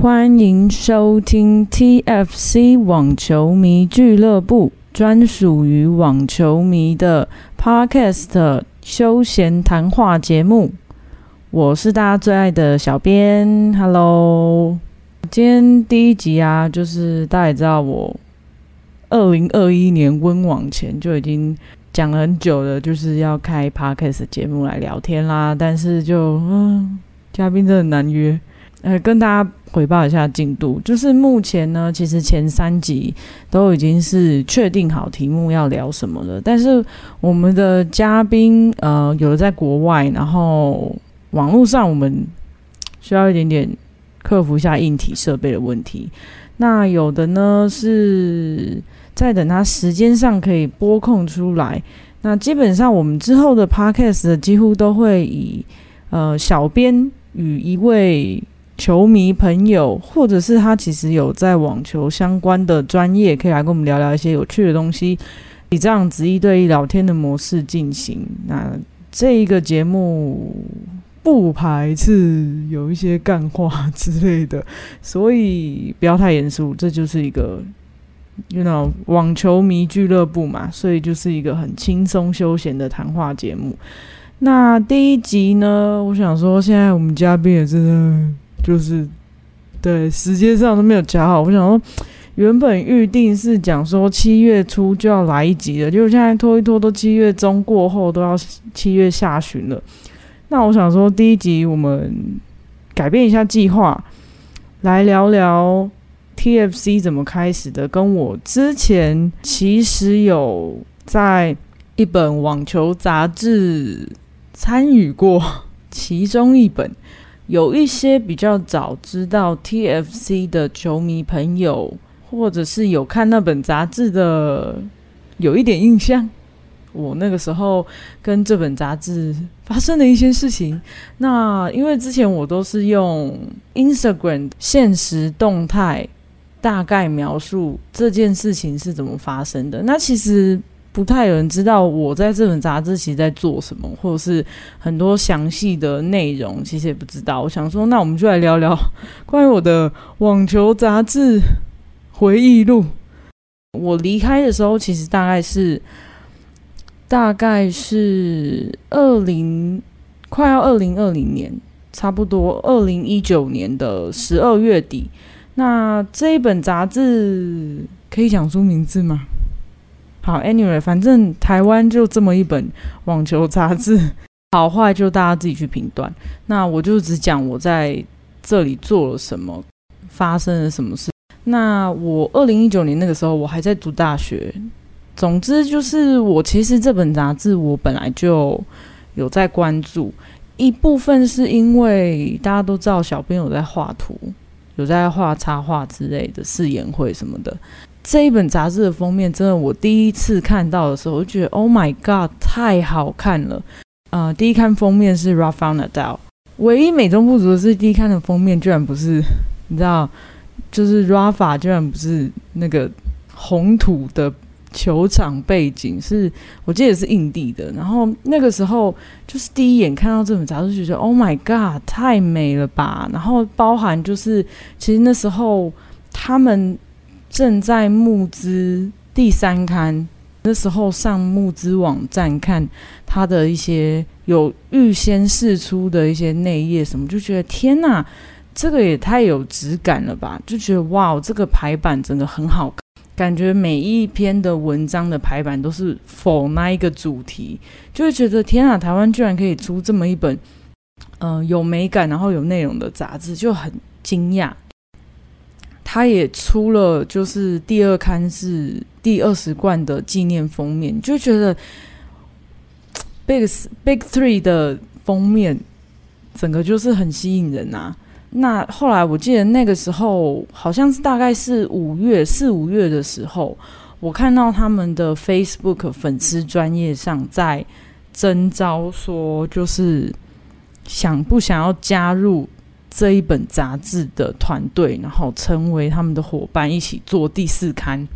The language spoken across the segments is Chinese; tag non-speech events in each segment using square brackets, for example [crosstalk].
欢迎收听 TFC 网球迷俱乐部，专属于网球迷的 Podcast 休闲谈话节目。我是大家最爱的小编，Hello。今天第一集啊，就是大家也知道，我二零二一年温网前就已经讲了很久了，就是要开 Podcast 节目来聊天啦。但是就嗯，嘉宾真的很难约。呃，跟大家汇报一下进度，就是目前呢，其实前三集都已经是确定好题目要聊什么了，但是我们的嘉宾呃，有的在国外，然后网络上我们需要一点点克服一下硬体设备的问题，那有的呢是在等他时间上可以拨空出来，那基本上我们之后的 podcast 几乎都会以呃小编与一位。球迷朋友，或者是他其实有在网球相关的专业，可以来跟我们聊聊一些有趣的东西，以这样子一对一聊天的模式进行。那这一个节目不排斥有一些干话之类的，所以不要太严肃。这就是一个，you know，网球迷俱乐部嘛，所以就是一个很轻松休闲的谈话节目。那第一集呢，我想说，现在我们嘉宾也是。就是对时间上都没有讲好，我想说原本预定是讲说七月初就要来一集的，结果现在拖一拖都七月中过后都要七月下旬了。那我想说第一集我们改变一下计划，来聊聊 TFC 怎么开始的，跟我之前其实有在一本网球杂志参与过其中一本。有一些比较早知道 TFC 的球迷朋友，或者是有看那本杂志的，有一点印象。我那个时候跟这本杂志发生的一些事情。那因为之前我都是用 Instagram 现实动态大概描述这件事情是怎么发生的。那其实。不太有人知道我在这本杂志其实在做什么，或者是很多详细的内容，其实也不知道。我想说，那我们就来聊聊关于我的网球杂志回忆录。我离开的时候，其实大概是大概是二零快要二零二零年，差不多二零一九年的十二月底。那这一本杂志可以讲出名字吗？好，Anyway，反正台湾就这么一本网球杂志，[laughs] 好坏就大家自己去评断。那我就只讲我在这里做了什么，发生了什么事。那我二零一九年那个时候，我还在读大学。总之就是我其实这本杂志我本来就有在关注，一部分是因为大家都知道小编有在画图，有在画插画之类的试演会什么的。这一本杂志的封面，真的，我第一次看到的时候，我就觉得 “Oh my God”，太好看了。呃，第一看封面是 Rafael Nadal，唯一美中不足的是，第一看的封面居然不是，你知道，就是 Rafa 居然不是那个红土的球场背景，是我记得是印地的。然后那个时候，就是第一眼看到这本杂志，就觉得 “Oh my God”，太美了吧。然后包含就是，其实那时候他们。正在募资第三刊，那时候上募资网站看他的一些有预先试出的一些内页什么，就觉得天哪，这个也太有质感了吧！就觉得哇，这个排版真的很好看，感觉每一篇的文章的排版都是否那一个主题，就会觉得天哪，台湾居然可以出这么一本，嗯，有美感然后有内容的杂志，就很惊讶。他也出了，就是第二刊是第二十冠的纪念封面，就觉得 Big Big Three 的封面整个就是很吸引人啊。那后来我记得那个时候好像是大概是五月四五月的时候，我看到他们的 Facebook 粉丝专业上在征招，说就是想不想要加入。这一本杂志的团队，然后成为他们的伙伴，一起做第四刊。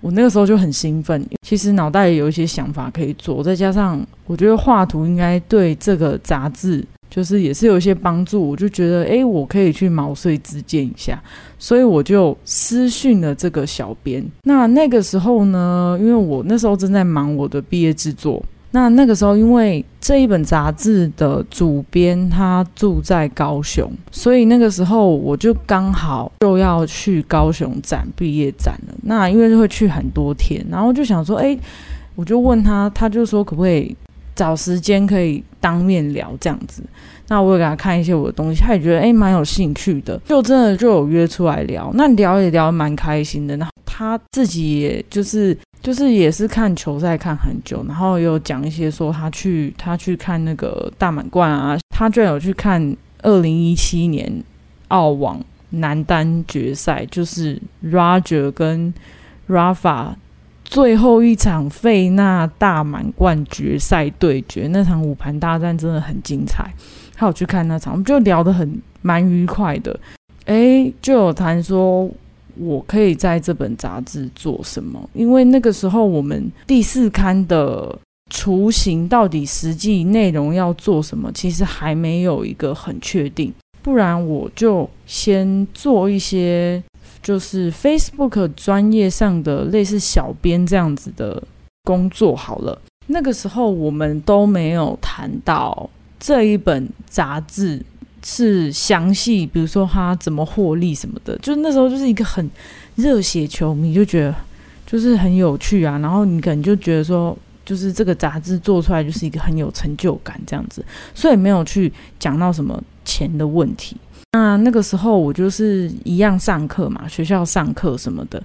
我那个时候就很兴奋，其实脑袋也有一些想法可以做，再加上我觉得画图应该对这个杂志就是也是有一些帮助，我就觉得诶，我可以去毛遂自荐一下，所以我就私讯了这个小编。那那个时候呢，因为我那时候正在忙我的毕业制作，那那个时候因为这一本杂志的主编他住在高雄，所以那个时候我就刚好就要去高雄展毕业展了。那因为会去很多天，然后就想说，诶，我就问他，他就说可不可以。找时间可以当面聊这样子，那我也给他看一些我的东西，他也觉得诶蛮有兴趣的，就真的就有约出来聊，那聊也聊蛮开心的。然后他自己也就是就是也是看球赛看很久，然后有讲一些说他去他去看那个大满贯啊，他居然有去看二零一七年澳网男单决赛，就是 Roger 跟 Rafa。最后一场费纳大满贯决赛对决，那场五盘大战真的很精彩。还有去看那场，我们就聊得很蛮愉快的。诶，就有谈说我可以在这本杂志做什么，因为那个时候我们第四刊的雏形到底实际内容要做什么，其实还没有一个很确定。不然我就先做一些。就是 Facebook 专业上的类似小编这样子的工作好了。那个时候我们都没有谈到这一本杂志是详细，比如说他怎么获利什么的。就那时候就是一个很热血球迷，就觉得就是很有趣啊。然后你可能就觉得说，就是这个杂志做出来就是一个很有成就感这样子，所以没有去讲到什么钱的问题。那那个时候我就是一样上课嘛，学校上课什么的，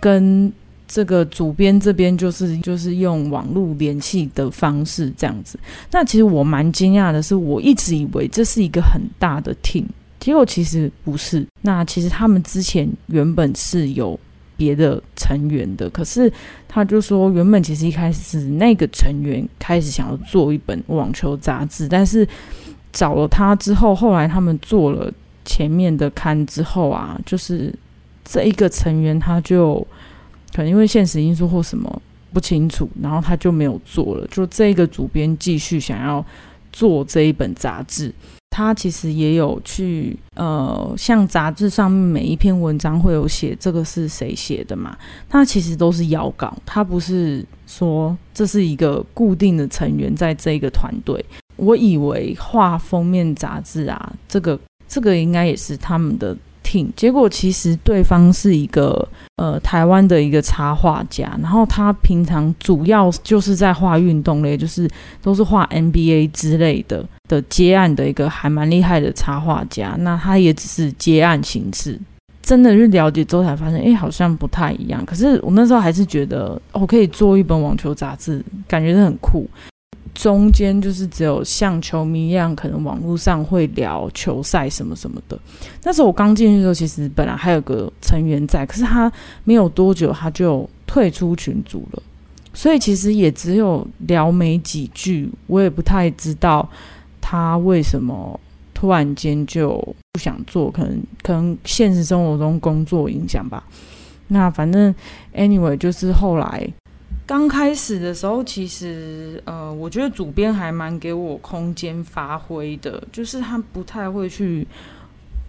跟这个主编这边就是就是用网络联系的方式这样子。那其实我蛮惊讶的是，我一直以为这是一个很大的 team，结果其实不是。那其实他们之前原本是有别的成员的，可是他就说原本其实一开始是那个成员开始想要做一本网球杂志，但是。找了他之后，后来他们做了前面的刊之后啊，就是这一个成员他就可能因为现实因素或什么不清楚，然后他就没有做了。就这个主编继续想要做这一本杂志，他其实也有去呃，像杂志上面每一篇文章会有写这个是谁写的嘛？他其实都是邀稿，他不是说这是一个固定的成员在这个团队。我以为画封面杂志啊，这个这个应该也是他们的结果其实对方是一个呃台湾的一个插画家，然后他平常主要就是在画运动类，就是都是画 NBA 之类的的接案的一个还蛮厉害的插画家。那他也只是接案形式，真的去了解之后才发现，哎，好像不太一样。可是我那时候还是觉得，我可以做一本网球杂志，感觉是很酷。中间就是只有像球迷一样，可能网络上会聊球赛什么什么的。那时候我刚进去的时候，其实本来还有个成员在，可是他没有多久他就退出群组了，所以其实也只有聊没几句。我也不太知道他为什么突然间就不想做，可能可能现实生活中工作影响吧。那反正 anyway 就是后来。刚开始的时候，其实呃，我觉得主编还蛮给我空间发挥的，就是他不太会去，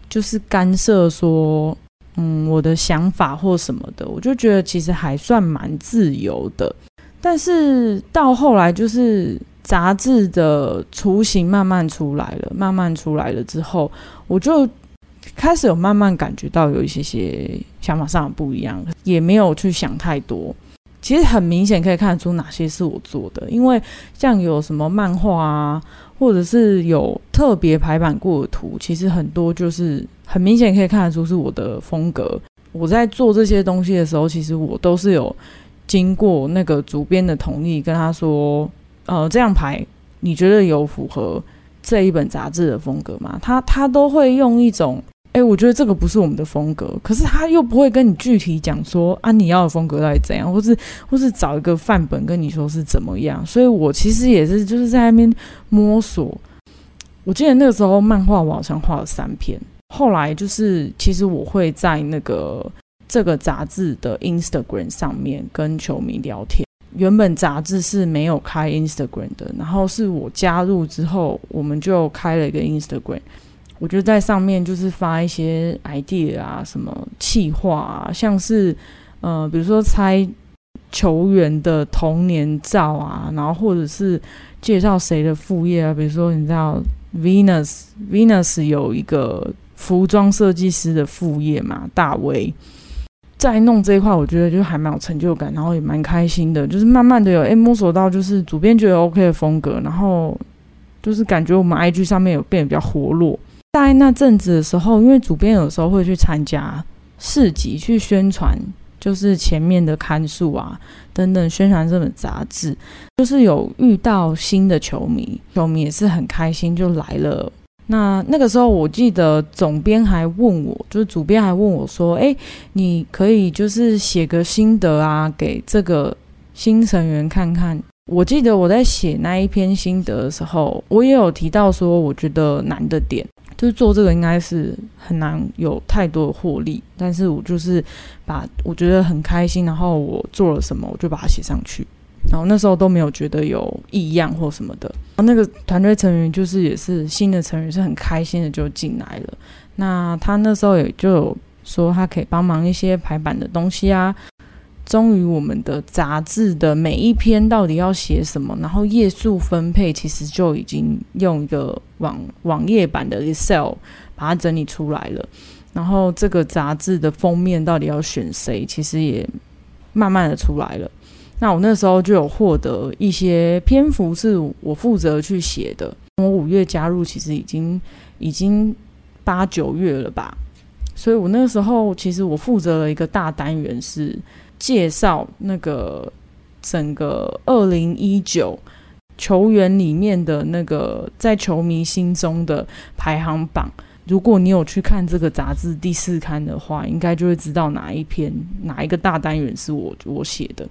就是干涉说，嗯，我的想法或什么的，我就觉得其实还算蛮自由的。但是到后来，就是杂志的雏形慢慢出来了，慢慢出来了之后，我就开始有慢慢感觉到有一些些想法上的不一样，也没有去想太多。其实很明显可以看出哪些是我做的，因为像有什么漫画啊，或者是有特别排版过的图，其实很多就是很明显可以看得出是我的风格。我在做这些东西的时候，其实我都是有经过那个主编的同意，跟他说，呃，这样排你觉得有符合这一本杂志的风格吗？他他都会用一种。哎，我觉得这个不是我们的风格，可是他又不会跟你具体讲说啊，你要的风格到底怎样，或是或是找一个范本跟你说是怎么样。所以我其实也是就是在那边摸索。我记得那个时候漫画我好像画了三篇，后来就是其实我会在那个这个杂志的 Instagram 上面跟球迷聊天。原本杂志是没有开 Instagram 的，然后是我加入之后，我们就开了一个 Instagram。我就在上面就是发一些 idea 啊，什么企划啊，像是呃，比如说猜球员的童年照啊，然后或者是介绍谁的副业啊，比如说你知道 Venus，Venus 有一个服装设计师的副业嘛，大威。在弄这一块，我觉得就还蛮有成就感，然后也蛮开心的，就是慢慢的有诶摸索到就是主编觉得 OK 的风格，然后就是感觉我们 IG 上面有变得比较活络。大概那阵子的时候，因为主编有时候会去参加市集，去宣传，就是前面的刊数啊等等，宣传这本杂志，就是有遇到新的球迷，球迷也是很开心就来了。那那个时候，我记得总编还问我，就是主编还问我说：“哎，你可以就是写个心得啊，给这个新成员看看。”我记得我在写那一篇心得的时候，我也有提到说，我觉得难的点。就是做这个应该是很难有太多的获利，但是我就是把我觉得很开心，然后我做了什么，我就把它写上去，然后那时候都没有觉得有异样或什么的。然后那个团队成员就是也是新的成员，是很开心的就进来了。那他那时候也就说他可以帮忙一些排版的东西啊。终于，我们的杂志的每一篇到底要写什么，然后页数分配，其实就已经用一个网网页版的 Excel 把它整理出来了。然后这个杂志的封面到底要选谁，其实也慢慢的出来了。那我那时候就有获得一些篇幅是我负责去写的。我五月加入，其实已经已经八九月了吧，所以我那个时候其实我负责了一个大单元是。介绍那个整个二零一九球员里面的那个在球迷心中的排行榜。如果你有去看这个杂志第四刊的话，应该就会知道哪一篇哪一个大单元是我我写的。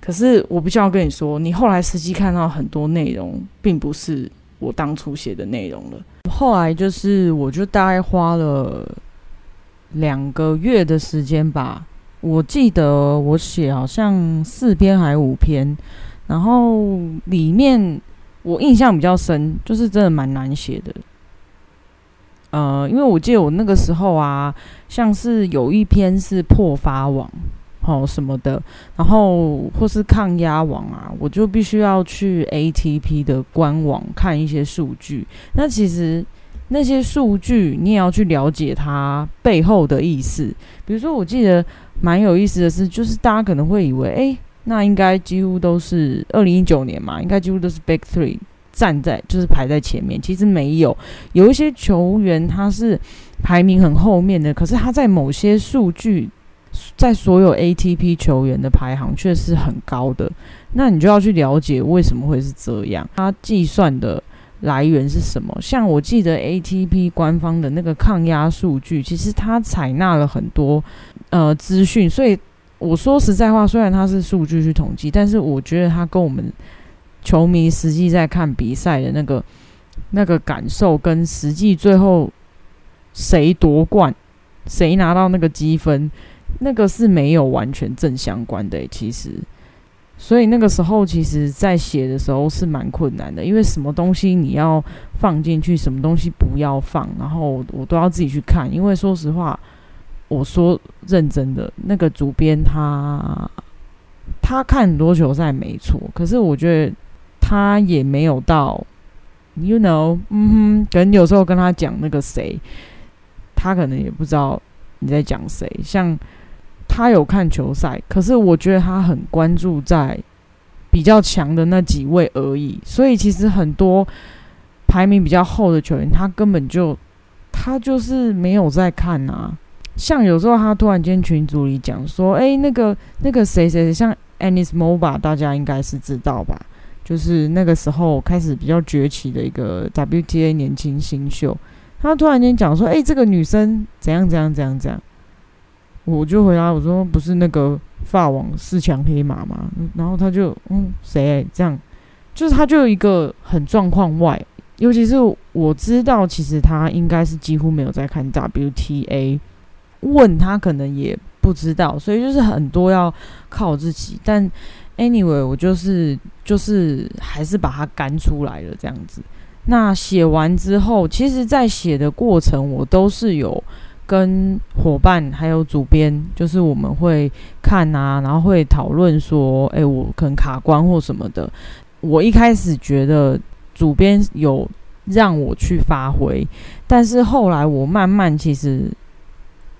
可是我必须要跟你说，你后来实际看到很多内容，并不是我当初写的内容了。后来就是，我就大概花了两个月的时间吧。我记得我写好像四篇还五篇，然后里面我印象比较深，就是真的蛮难写的。呃，因为我记得我那个时候啊，像是有一篇是破发网，哦什么的，然后或是抗压网啊，我就必须要去 ATP 的官网看一些数据。那其实那些数据你也要去了解它背后的意思。比如说，我记得。蛮有意思的是，就是大家可能会以为，哎，那应该几乎都是二零一九年嘛，应该几乎都是 Big Three 站在，就是排在前面。其实没有，有一些球员他是排名很后面的，可是他在某些数据，在所有 ATP 球员的排行却是很高的。那你就要去了解为什么会是这样，他计算的。来源是什么？像我记得 ATP 官方的那个抗压数据，其实它采纳了很多呃资讯，所以我说实在话，虽然它是数据去统计，但是我觉得它跟我们球迷实际在看比赛的那个那个感受，跟实际最后谁夺冠、谁拿到那个积分，那个是没有完全正相关的。其实。所以那个时候，其实在写的时候是蛮困难的，因为什么东西你要放进去，什么东西不要放，然后我都要自己去看。因为说实话，我说认真的，那个主编他他看很多球赛没错，可是我觉得他也没有到，you know，嗯哼，可能有时候跟他讲那个谁，他可能也不知道你在讲谁，像。他有看球赛，可是我觉得他很关注在比较强的那几位而已。所以其实很多排名比较厚的球员，他根本就他就是没有在看啊。像有时候他突然间群组里讲说：“哎，那个那个谁谁谁，像 Anis Moba，大家应该是知道吧？就是那个时候开始比较崛起的一个 WTA 年轻新秀。他突然间讲说：‘哎，这个女生怎样怎样怎样怎样。’我就回答我说不是那个发网四强黑马嘛，然后他就嗯谁这样，就是他就一个很状况外，尤其是我知道其实他应该是几乎没有在看 WTA，问他可能也不知道，所以就是很多要靠自己。但 anyway，我就是就是还是把它干出来了这样子。那写完之后，其实，在写的过程，我都是有跟伙伴还有主编，就是我们会看啊，然后会讨论说，哎，我可能卡关或什么的。我一开始觉得主编有让我去发挥，但是后来我慢慢其实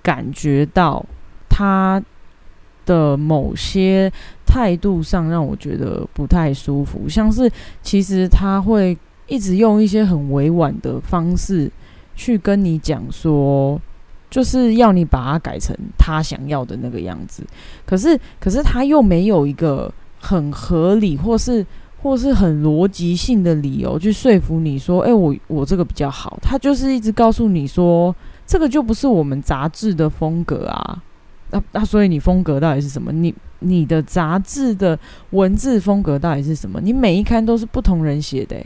感觉到他的某些态度上让我觉得不太舒服，像是其实他会。一直用一些很委婉的方式去跟你讲说，就是要你把它改成他想要的那个样子。可是，可是他又没有一个很合理或是或是很逻辑性的理由去说服你说，哎，我我这个比较好。他就是一直告诉你说，这个就不是我们杂志的风格啊。那那所以你风格到底是什么？你你的杂志的文字风格到底是什么？你每一刊都是不同人写的。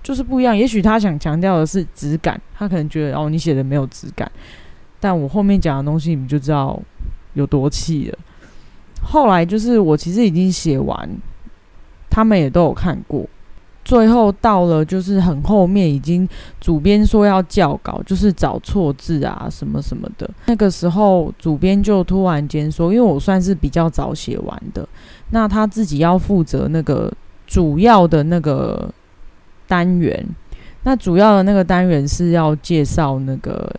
就是不一样，也许他想强调的是质感，他可能觉得哦，你写的没有质感。但我后面讲的东西，你们就知道有多气了。后来就是我其实已经写完，他们也都有看过。最后到了就是很后面，已经主编说要校稿，就是找错字啊什么什么的。那个时候主编就突然间说，因为我算是比较早写完的，那他自己要负责那个主要的那个。单元，那主要的那个单元是要介绍那个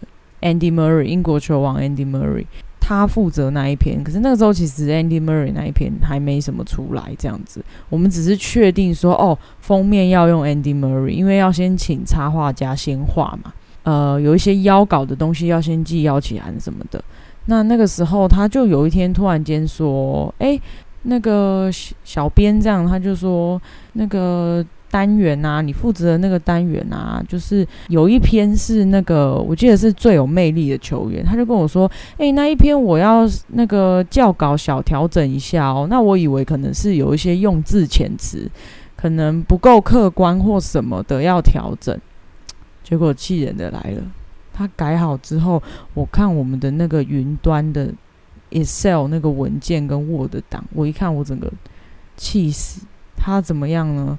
Andy Murray 英国球王 Andy Murray，他负责那一篇。可是那个时候其实 Andy Murray 那一篇还没什么出来，这样子，我们只是确定说，哦，封面要用 Andy Murray，因为要先请插画家先画嘛，呃，有一些邀稿的东西要先寄邀请函什么的。那那个时候他就有一天突然间说，哎，那个小编这样，他就说那个。单元啊，你负责的那个单元啊，就是有一篇是那个，我记得是最有魅力的球员，他就跟我说：“诶，那一篇我要那个校稿小调整一下哦。”那我以为可能是有一些用字遣词可能不够客观或什么的要调整，结果气人的来了，他改好之后，我看我们的那个云端的 Excel 那个文件跟 Word 档，我一看我整个气死，他怎么样呢？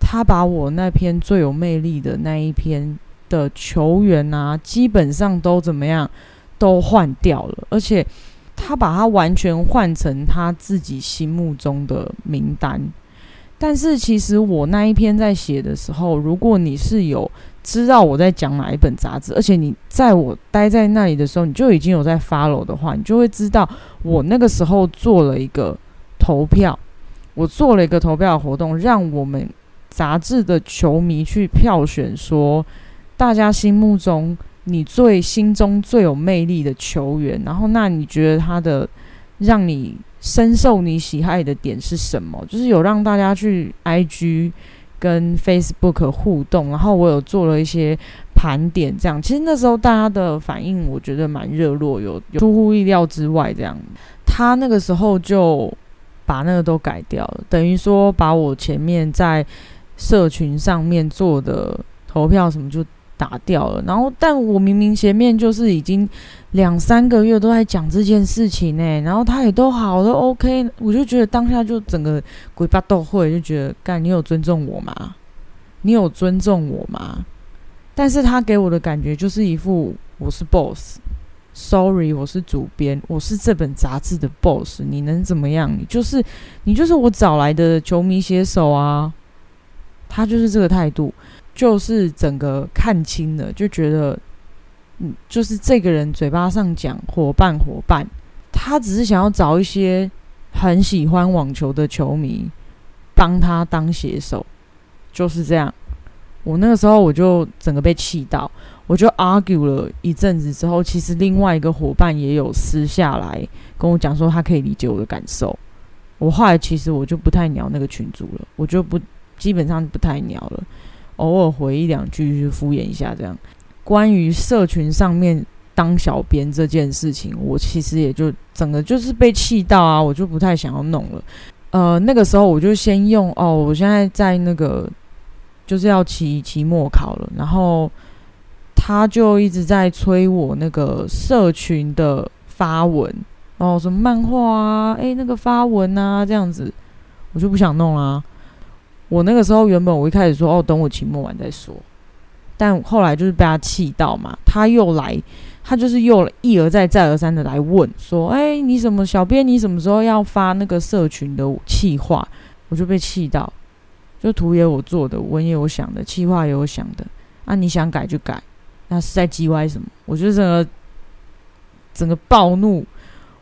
他把我那篇最有魅力的那一篇的球员啊，基本上都怎么样，都换掉了，而且他把它完全换成他自己心目中的名单。但是其实我那一篇在写的时候，如果你是有知道我在讲哪一本杂志，而且你在我待在那里的时候，你就已经有在 follow 的话，你就会知道我那个时候做了一个投票，我做了一个投票活动，让我们。杂志的球迷去票选，说大家心目中你最心中最有魅力的球员，然后那你觉得他的让你深受你喜爱的点是什么？就是有让大家去 IG 跟 Facebook 互动，然后我有做了一些盘点，这样其实那时候大家的反应我觉得蛮热络，有出乎意料之外。这样他那个时候就把那个都改掉了，等于说把我前面在。社群上面做的投票什么就打掉了，然后但我明明前面就是已经两三个月都在讲这件事情呢，然后他也都好都 OK，我就觉得当下就整个鬼八斗会就觉得干你有尊重我吗？你有尊重我吗？但是他给我的感觉就是一副我是 boss，sorry 我是主编，我是这本杂志的 boss，你能怎么样？你就是你就是我找来的球迷写手啊。他就是这个态度，就是整个看清了，就觉得，嗯，就是这个人嘴巴上讲伙伴伙伴，他只是想要找一些很喜欢网球的球迷帮他当写手，就是这样。我那个时候我就整个被气到，我就 argue 了一阵子之后，其实另外一个伙伴也有私下来跟我讲说，他可以理解我的感受。我后来其实我就不太鸟那个群主了，我就不。基本上不太鸟了，偶尔回一两句就敷衍一下这样。关于社群上面当小编这件事情，我其实也就整个就是被气到啊，我就不太想要弄了。呃，那个时候我就先用哦，我现在在那个就是要期期末考了，然后他就一直在催我那个社群的发文哦，什么漫画啊，诶，那个发文啊这样子。我就不想弄啊。我那个时候原本我一开始说哦，等我期末完再说，但后来就是被他气到嘛，他又来，他就是又一而再再而三的来问说，哎，你什么小编，你什么时候要发那个社群的气话？我就被气到，就图也我做的，文也我想的，气话也我想的，啊，你想改就改，那是在叽歪什么？我就整个整个暴怒。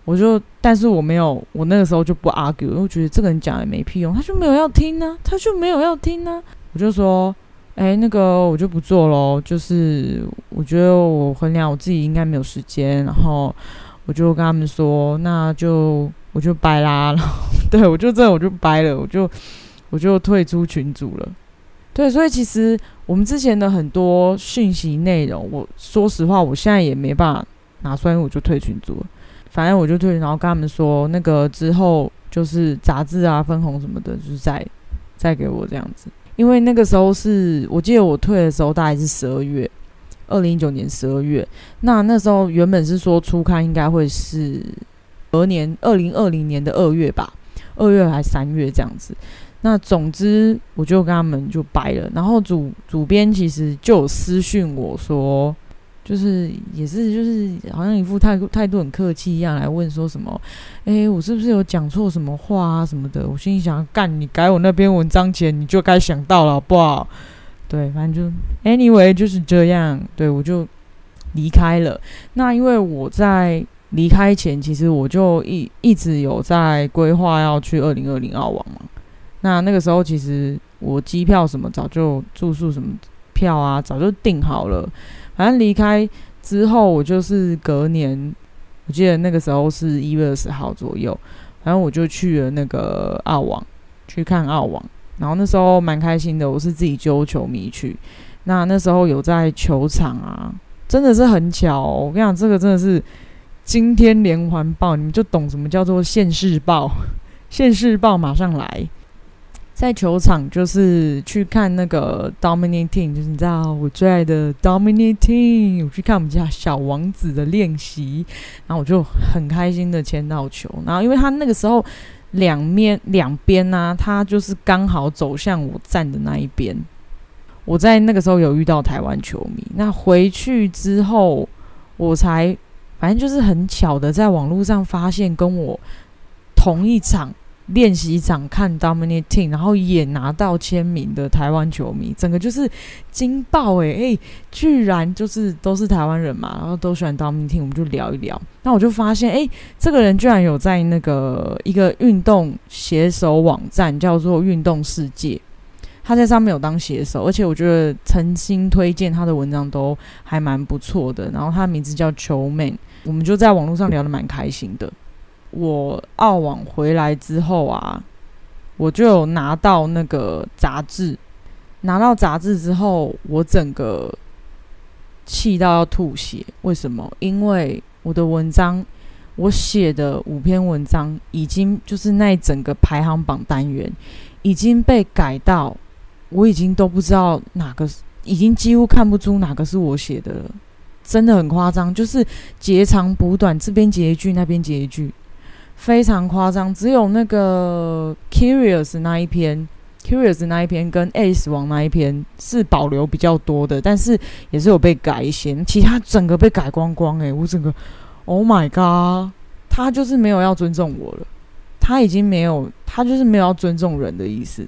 我就，但是我没有，我那个时候就不 argue，因为我觉得这个人讲也没屁用，他就没有要听呢，他就没有要听呢。我就说，哎，那个我就不做喽，就是我觉得我衡量我自己应该没有时间，然后我就跟他们说，那就我就掰啦，然后对我就这我就掰了，我就我就退出群组了。对，所以其实我们之前的很多讯息内容，我说实话，我现在也没办法拿出来，我就退群组了。反正我就退，然后跟他们说，那个之后就是杂志啊、分红什么的，就是再再给我这样子。因为那个时候是我记得我退的时候大概是十二月，二零一九年十二月。那那时候原本是说初刊应该会是隔年二零二零年的二月吧，二月还三月这样子。那总之我就跟他们就掰了，然后主主编其实就有私讯我说。就是也是就是好像一副态度态度很客气一样来问说什么，哎，我是不是有讲错什么话啊什么的？我心里想，干你改我那篇文章前你就该想到了，好不好？对，反正就 anyway 就是这样。对我就离开了。那因为我在离开前，其实我就一一直有在规划要去二零二零澳网嘛。那那个时候其实我机票什么早就住宿什么票啊早就订好了。反正离开之后，我就是隔年，我记得那个时候是一月二十号左右，反正我就去了那个澳网去看澳网，然后那时候蛮开心的，我是自己揪球迷去，那那时候有在球场啊，真的是很巧，我跟你讲，这个真的是惊天连环报，你们就懂什么叫做现世报，[laughs] 现世报马上来。在球场就是去看那个 Dominating，就是你知道我最爱的 Dominating，我去看我们家小王子的练习，然后我就很开心的签到球，然后因为他那个时候两面两边呢，他就是刚好走向我站的那一边，我在那个时候有遇到台湾球迷，那回去之后我才反正就是很巧的在网络上发现跟我同一场。练习场看 Dominating，然后也拿到签名的台湾球迷，整个就是惊爆诶诶，居然就是都是台湾人嘛，然后都喜欢 Dominating，我们就聊一聊。那我就发现，诶，这个人居然有在那个一个运动写手网站叫做运动世界，他在上面有当写手，而且我觉得诚心推荐他的文章都还蛮不错的。然后他名字叫球 man，我们就在网络上聊得蛮开心的。我澳网回来之后啊，我就有拿到那个杂志，拿到杂志之后，我整个气到要吐血。为什么？因为我的文章，我写的五篇文章，已经就是那整个排行榜单元已经被改到，我已经都不知道哪个，已经几乎看不出哪个是我写的了。真的很夸张，就是截长补短，这边截一句，那边截一句。非常夸张，只有那个 Curious 那一篇，Curious 那一篇跟 Ace 王那一篇是保留比较多的，但是也是有被改一些，其他整个被改光光诶，我整个 Oh my god，他就是没有要尊重我了，他已经没有，他就是没有要尊重人的意思。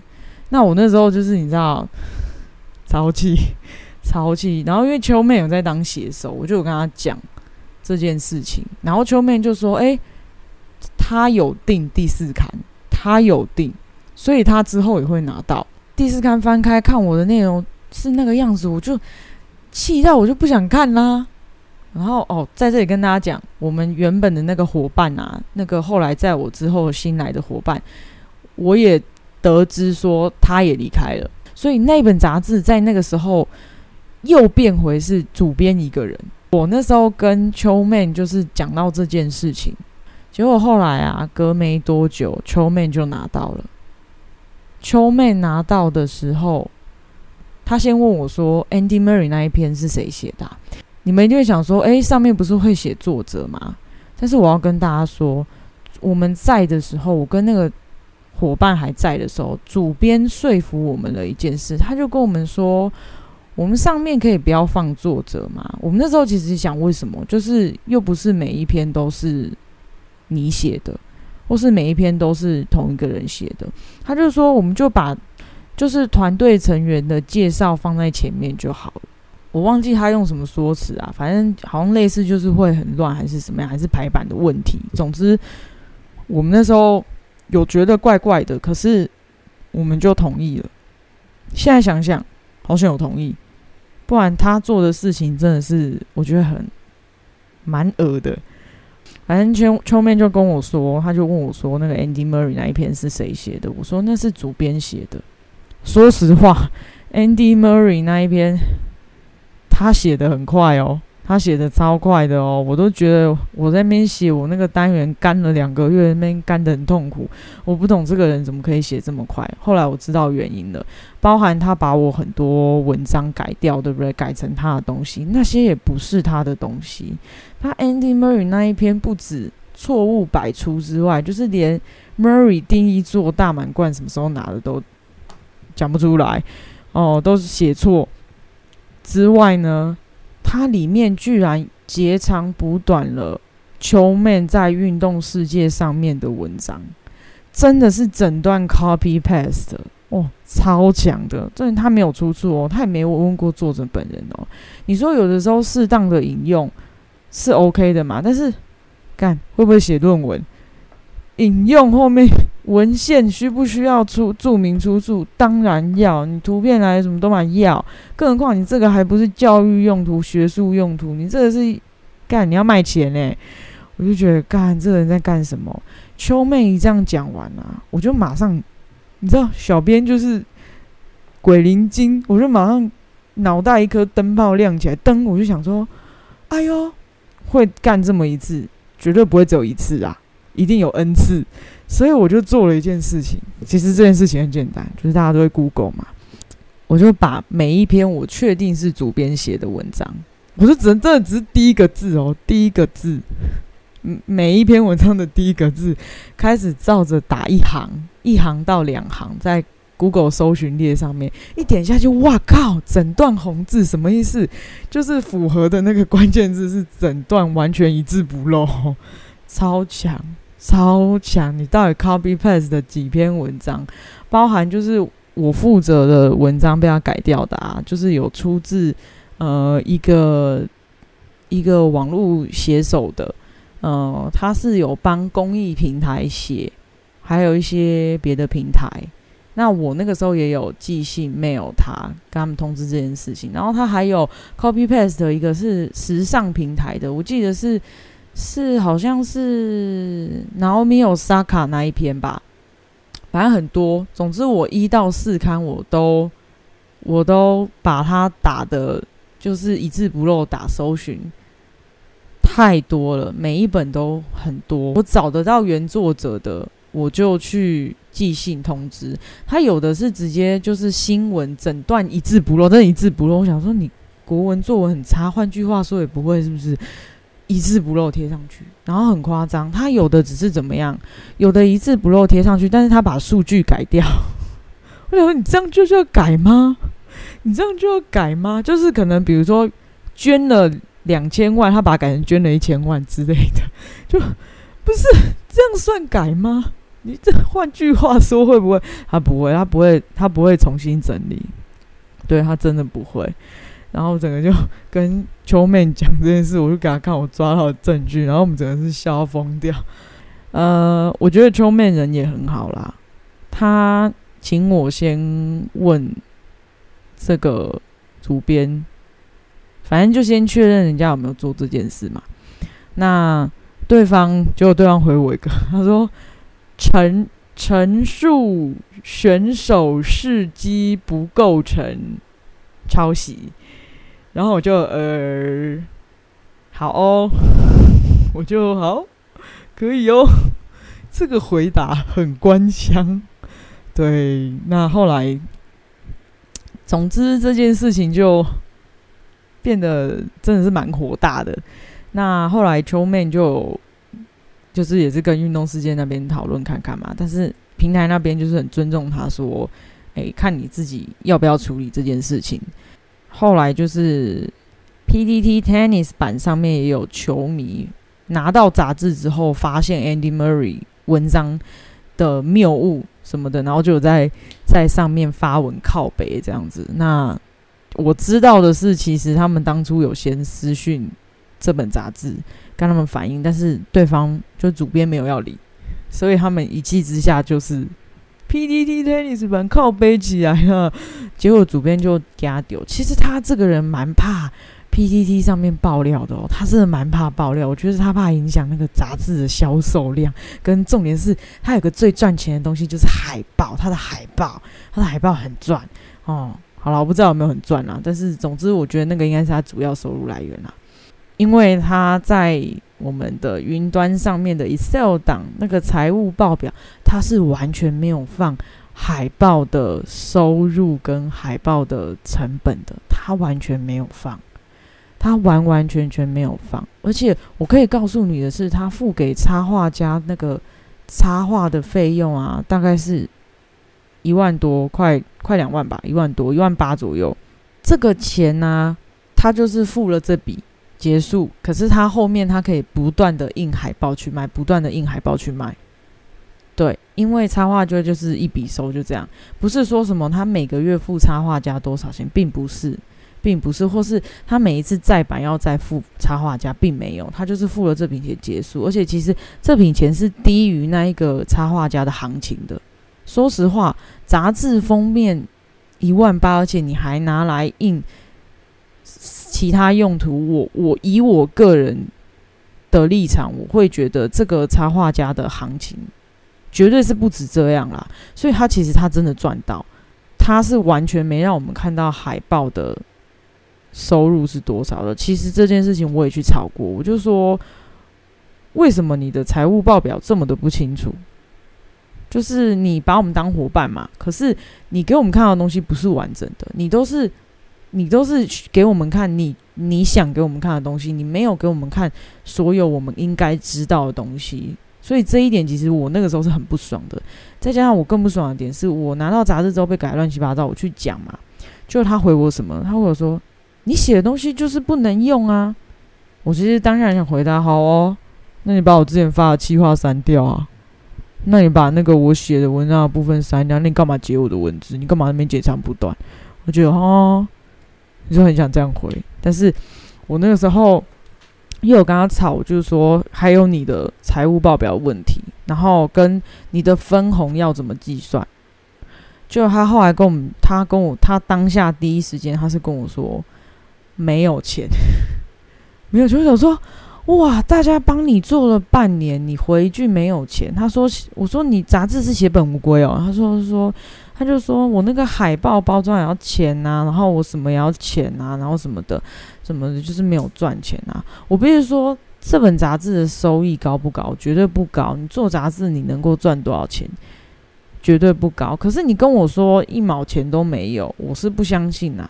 那我那时候就是你知道，超气，超气。然后因为秋妹有在当写手，我就有跟他讲这件事情，然后秋妹就说：“哎。”他有订第四刊，他有订，所以他之后也会拿到第四刊。翻开看我的内容是那个样子，我就气到我就不想看啦。然后哦，在这里跟大家讲，我们原本的那个伙伴啊，那个后来在我之后新来的伙伴，我也得知说他也离开了，所以那本杂志在那个时候又变回是主编一个人。我那时候跟秋妹就是讲到这件事情。结果后来啊，隔没多久，秋妹就拿到了。秋妹拿到的时候，她先问我说：“Andy Murray 那一篇是谁写的？”你们一定会想说：“诶，上面不是会写作者吗？”但是我要跟大家说，我们在的时候，我跟那个伙伴还在的时候，主编说服我们了一件事，他就跟我们说，我们上面可以不要放作者吗？我们那时候其实想，为什么？就是又不是每一篇都是你写的，或是每一篇都是同一个人写的。他就说，我们就把就是团队成员的介绍放在前面就好了。我忘记他用什么说辞啊，反正好像类似就是会很乱，还是什么样，还是排版的问题。总之，我们那时候。有觉得怪怪的，可是我们就同意了。现在想想，好像有同意，不然他做的事情真的是我觉得很蛮恶的。反正秋秋妹就跟我说，他就问我说：“那个 Andy Murray 那一篇是谁写的？”我说：“那是主编写的。”说实话，Andy Murray 那一篇他写的很快哦。他写的超快的哦，我都觉得我在那边写我那个单元干了两个月，那边干的很痛苦。我不懂这个人怎么可以写这么快。后来我知道原因了，包含他把我很多文章改掉，对不对？改成他的东西，那些也不是他的东西。他 Andy Murray 那一篇不止错误百出之外，就是连 Murray 定义做大满贯什么时候拿的都讲不出来哦，都是写错之外呢。它里面居然截长补短了秋妹在运动世界上面的文章，真的是整段 copy paste 哦，超强的。这他没有出处哦，他也没有问过作者本人哦。你说有的时候适当的引用是 OK 的嘛？但是干会不会写论文？引用后面文献需不需要出注明出处？当然要，你图片来什么都嘛要。更何况你这个还不是教育用途、学术用途，你这个是干你要卖钱呢？我就觉得干这个人在干什么？秋妹一这样讲完啊，我就马上，你知道，小编就是鬼灵精，我就马上脑袋一颗灯泡亮起来，灯我就想说，哎呦，会干这么一次，绝对不会只有一次啊！一定有 N 次，所以我就做了一件事情。其实这件事情很简单，就是大家都会 Google 嘛，我就把每一篇我确定是主编写的文章，我就只能真的只是第一个字哦，第一个字，每一篇文章的第一个字，开始照着打一行，一行到两行，在 Google 搜寻列上面一点下去，哇靠，整段红字什么意思？就是符合的那个关键字是整段完全一字不漏，超强。超强！你到底 copy paste 的几篇文章，包含就是我负责的文章被他改掉的啊，就是有出自呃一个一个网络写手的，呃，他是有帮公益平台写，还有一些别的平台。那我那个时候也有寄信 mail 他，跟他们通知这件事情。然后他还有 copy paste 的一个是时尚平台的，我记得是。是，好像是 Naomi Osaka 那一篇吧，反正很多。总之，我一到四刊我都我都把它打的，就是一字不漏打搜寻，太多了，每一本都很多。我找得到原作者的，我就去寄信通知他。有的是直接就是新闻整段一字不漏，但一字不漏。我想说，你国文作文很差，换句话说也不会是不是？一字不漏贴上去，然后很夸张。他有的只是怎么样，有的一字不漏贴上去，但是他把数据改掉。[laughs] 我想说，你这样就是要改吗？你这样就要改吗？就是可能比如说捐了两千万，他把它改成捐了一千万之类的，[laughs] 就不是这样算改吗？你这换句话说会不会？他不会，他不会，他不会重新整理。对他真的不会。然后整个就跟秋妹讲这件事，我就给他看我抓到的证据，然后我们整个是笑疯掉。呃，我觉得秋妹人也很好啦，他请我先问这个主编，反正就先确认人家有没有做这件事嘛。那对方结果对方回我一个，他说陈陈述选手事迹不构成抄袭。然后我就呃，好哦，[laughs] 我就好，可以哦。[laughs] 这个回答很官腔，对。那后来，总之这件事情就变得真的是蛮火大的。那后来秋妹就就是也是跟运动世界那边讨论看看嘛，但是平台那边就是很尊重他，说，诶，看你自己要不要处理这件事情。后来就是 PTT Tennis 版上面也有球迷拿到杂志之后，发现 Andy Murray 文章的谬误什么的，然后就在在上面发文靠北这样子。那我知道的是，其实他们当初有先私讯这本杂志跟他们反映，但是对方就主编没有要理，所以他们一气之下就是 PDT Tennis 版靠背起来了，结果主编就给他丢。其实他这个人蛮怕 PDT 上面爆料的哦，他真的蛮怕爆料，我觉得他怕影响那个杂志的销售量，跟重点是他有个最赚钱的东西就是海报，他的海报，他的海报很赚哦。好了，我不知道有没有很赚啊，但是总之我觉得那个应该是他主要收入来源啦，因为他在我们的云端上面的 Excel 档那个财务报表，它是完全没有放海报的收入跟海报的成本的，他完全没有放，他完完全全没有放，而且我可以告诉你的是，他付给插画家那个插画的费用啊，大概是。一万多，快快两万吧，一万多，一万八左右。这个钱呢，他就是付了这笔结束。可是他后面他可以不断的印海报去卖，不断的印海报去卖。对，因为插画就就是一笔收，就这样，不是说什么他每个月付插画家多少钱，并不是，并不是，或是他每一次再版要再付插画家，并没有，他就是付了这笔钱结束。而且其实这笔钱是低于那一个插画家的行情的。说实话，杂志封面一万八，而且你还拿来印其他用途，我我以我个人的立场，我会觉得这个插画家的行情绝对是不止这样啦。所以他其实他真的赚到，他是完全没让我们看到海报的收入是多少的。其实这件事情我也去炒过，我就说为什么你的财务报表这么的不清楚？就是你把我们当伙伴嘛，可是你给我们看到的东西不是完整的，你都是你都是给我们看你你想给我们看的东西，你没有给我们看所有我们应该知道的东西，所以这一点其实我那个时候是很不爽的。再加上我更不爽的点是我拿到杂志之后被改乱七八糟，我去讲嘛，就他回我什么？他回我说你写的东西就是不能用啊！我其实当然想回答好哦，那你把我之前发的气话删掉啊。那你把那个我写的文章的部分删掉，那你干嘛截我的文字？你干嘛那边截长不短？我觉得哦，你就很想这样回，但是我那个时候又有跟他吵，就是说还有你的财务报表问题，然后跟你的分红要怎么计算？就他后来跟我们，他跟我，他当下第一时间他是跟我说没有钱，[laughs] 没有，就是想说。哇！大家帮你做了半年，你回一句没有钱。他说：“我说你杂志是血本无归哦。”他说：“说他就说我那个海报包装也要钱呐，然后我什么也要钱呐，然后什么的，什么的，就是没有赚钱啊。我必须说，这本杂志的收益高不高？绝对不高。你做杂志，你能够赚多少钱？绝对不高。可是你跟我说一毛钱都没有，我是不相信呐。”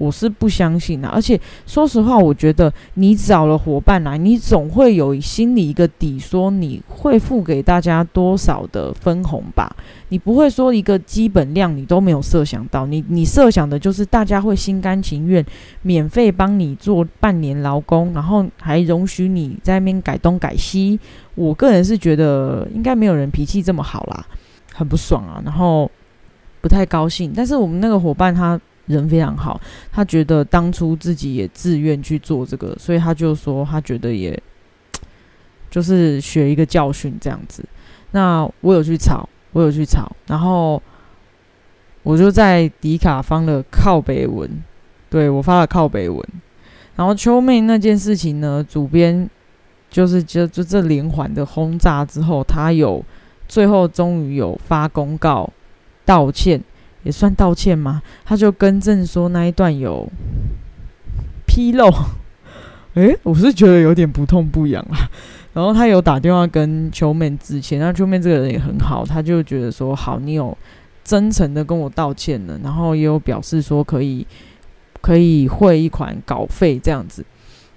我是不相信的，而且说实话，我觉得你找了伙伴来，你总会有心里一个底，说你会付给大家多少的分红吧？你不会说一个基本量你都没有设想到，你你设想的就是大家会心甘情愿免费帮你做半年劳工，然后还容许你在那边改东改西。我个人是觉得应该没有人脾气这么好啦，很不爽啊，然后不太高兴。但是我们那个伙伴他。人非常好，他觉得当初自己也自愿去做这个，所以他就说他觉得也 [tsk] 就是学一个教训这样子。那我有去吵，我有去吵，然后我就在迪卡方的靠北文，对我发了靠北文。然后秋妹那件事情呢，主编就是就就这连环的轰炸之后，他有最后终于有发公告道歉。也算道歉吗？他就更正说那一段有纰漏。[laughs] 诶，我是觉得有点不痛不痒啊。[laughs] 然后他有打电话跟秋妹致歉，那秋妹这个人也很好，他就觉得说好，你有真诚的跟我道歉了，然后也有表示说可以可以汇一款稿费这样子。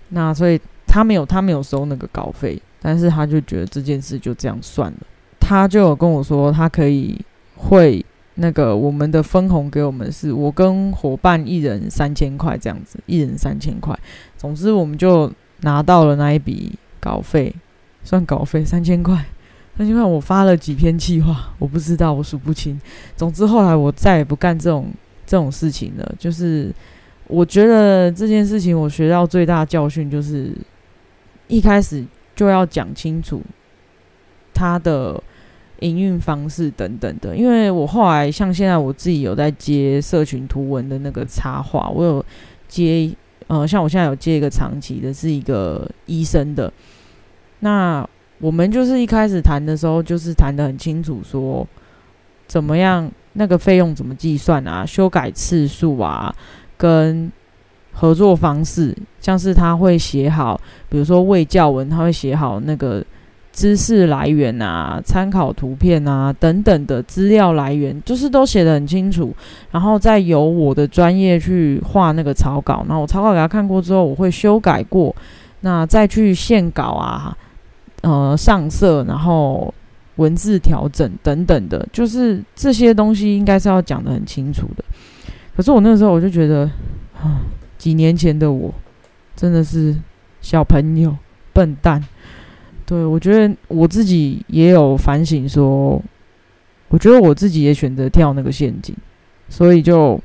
那所以他没有他没有收那个稿费，但是他就觉得这件事就这样算了。他就有跟我说，他可以会那个我们的分红给我们是，我跟伙伴一人三千块这样子，一人三千块。总之，我们就拿到了那一笔稿费，算稿费三千块。[laughs] 三千块，我发了几篇计划，我不知道，我数不清。总之，后来我再也不干这种这种事情了。就是我觉得这件事情，我学到最大教训就是，一开始就要讲清楚他的营运方式等等的。因为我后来像现在我自己有在接社群图文的那个插画，我有接呃，像我现在有接一个长期的，是一个医生的那。我们就是一开始谈的时候，就是谈的很清楚，说怎么样那个费用怎么计算啊，修改次数啊，跟合作方式，像是他会写好，比如说未教文，他会写好那个知识来源啊、参考图片啊等等的资料来源，就是都写得很清楚，然后再由我的专业去画那个草稿，然后我草稿给他看过之后，我会修改过，那再去线稿啊。呃，上色，然后文字调整等等的，就是这些东西应该是要讲的很清楚的。可是我那时候我就觉得，啊，几年前的我真的是小朋友、笨蛋。对我觉得我自己也有反省，说我觉得我自己也选择跳那个陷阱，所以就。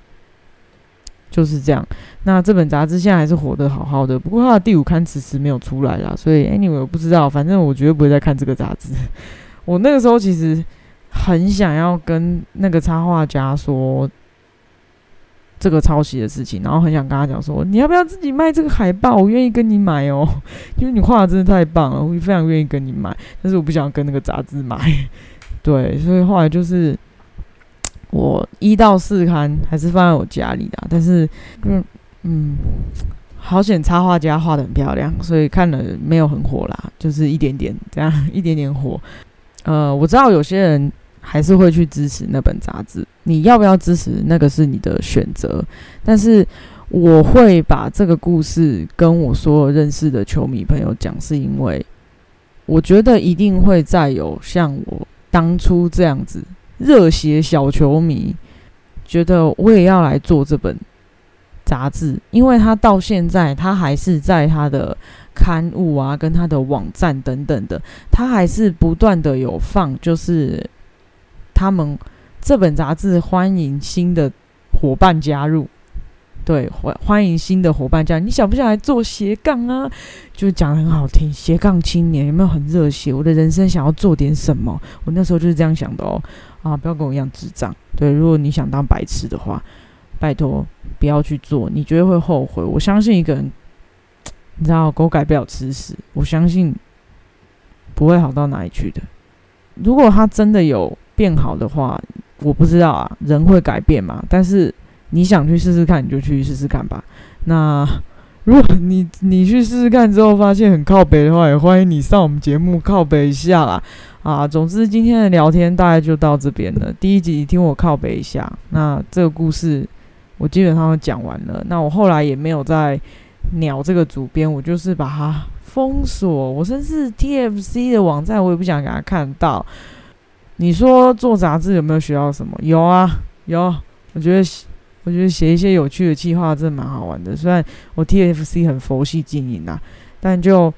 就是这样。那这本杂志现在还是活得好好的，不过它的第五刊迟迟没有出来啦，所以 anyway 我不知道。反正我绝对不会再看这个杂志。[laughs] 我那个时候其实很想要跟那个插画家说这个抄袭的事情，然后很想跟他讲说，你要不要自己卖这个海报？我愿意跟你买哦，[laughs] 因为你画的真的太棒了，我非常愿意跟你买。但是我不想跟那个杂志买。对，所以后来就是。我一到四刊还是放在我家里的，但是，嗯嗯，好险插画家画的很漂亮，所以看了没有很火啦，就是一点点这样，[laughs] 一点点火。呃，我知道有些人还是会去支持那本杂志，你要不要支持那个是你的选择，但是我会把这个故事跟我所有认识的球迷朋友讲，是因为我觉得一定会再有像我当初这样子。热血小球迷觉得我也要来做这本杂志，因为他到现在他还是在他的刊物啊，跟他的网站等等的，他还是不断的有放，就是他们这本杂志欢迎新的伙伴加入。对，欢欢迎新的伙伴加入。你想不想来做斜杠啊？就讲的很好听，斜杠青年有没有很热血？我的人生想要做点什么？我那时候就是这样想的哦。啊，不要跟我一样智障。对，如果你想当白痴的话，拜托不要去做，你绝对会后悔。我相信一个人，你知道，狗改不了吃屎，我相信不会好到哪里去的。如果他真的有变好的话，我不知道啊，人会改变嘛？但是。你想去试试看，你就去试试看吧。那 [laughs] 如果你你去试试看之后发现很靠北的话，也欢迎你上我们节目靠北一下啦。啊，总之今天的聊天大概就到这边了。第一集听我靠北一下，那这个故事我基本上都讲完了。那我后来也没有再鸟这个主编，我就是把它封锁。我甚至 TFC 的网站我也不想给他看到。你说做杂志有没有学到什么？有啊，有。我觉得。我觉得写一些有趣的计划真的蛮好玩的。虽然我 TFC 很佛系经营啊，但就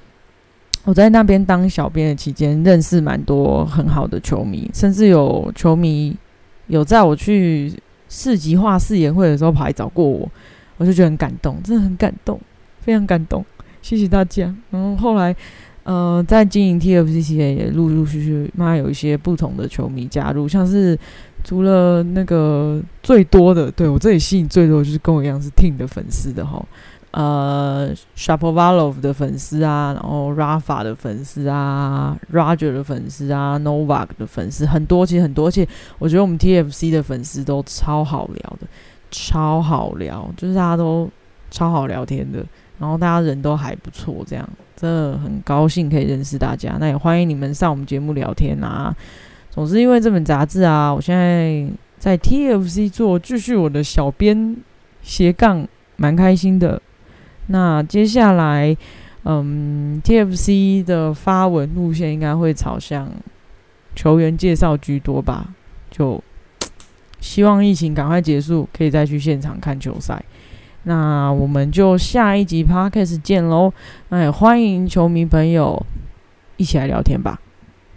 我在那边当小编的期间，认识蛮多很好的球迷，甚至有球迷有在我去市级画誓言会的时候跑来找过我，我就觉得很感动，真的很感动，非常感动，谢谢大家。然后后来。呃，在经营 TFC 期间，也陆陆续续慢慢有一些不同的球迷加入，像是除了那个最多的，对我这里吸引最多就是跟我一样是 Team 的粉丝的哈，呃，Shapovalov 的粉丝啊，然后 Rafa 的粉丝啊，Roger 的粉丝啊，Novak 的粉丝很多，其实很多，而且我觉得我们 TFC 的粉丝都超好聊的，超好聊，就是大家都超好聊天的。然后大家人都还不错，这样真的很高兴可以认识大家。那也欢迎你们上我们节目聊天啊。总之，因为这本杂志啊，我现在在 TFC 做，继续我的小编斜杠，蛮开心的。那接下来，嗯，TFC 的发文路线应该会朝向球员介绍居多吧。就 [tsk] 希望疫情赶快结束，可以再去现场看球赛。那我们就下一集 podcast 见喽。那也欢迎球迷朋友一起来聊天吧。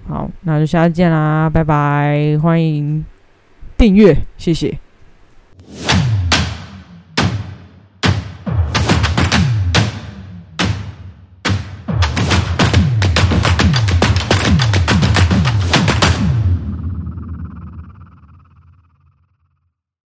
好，那就下次见啦，拜拜！欢迎订阅，谢谢。